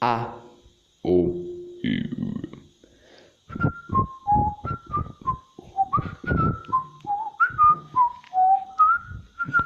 A, O, U.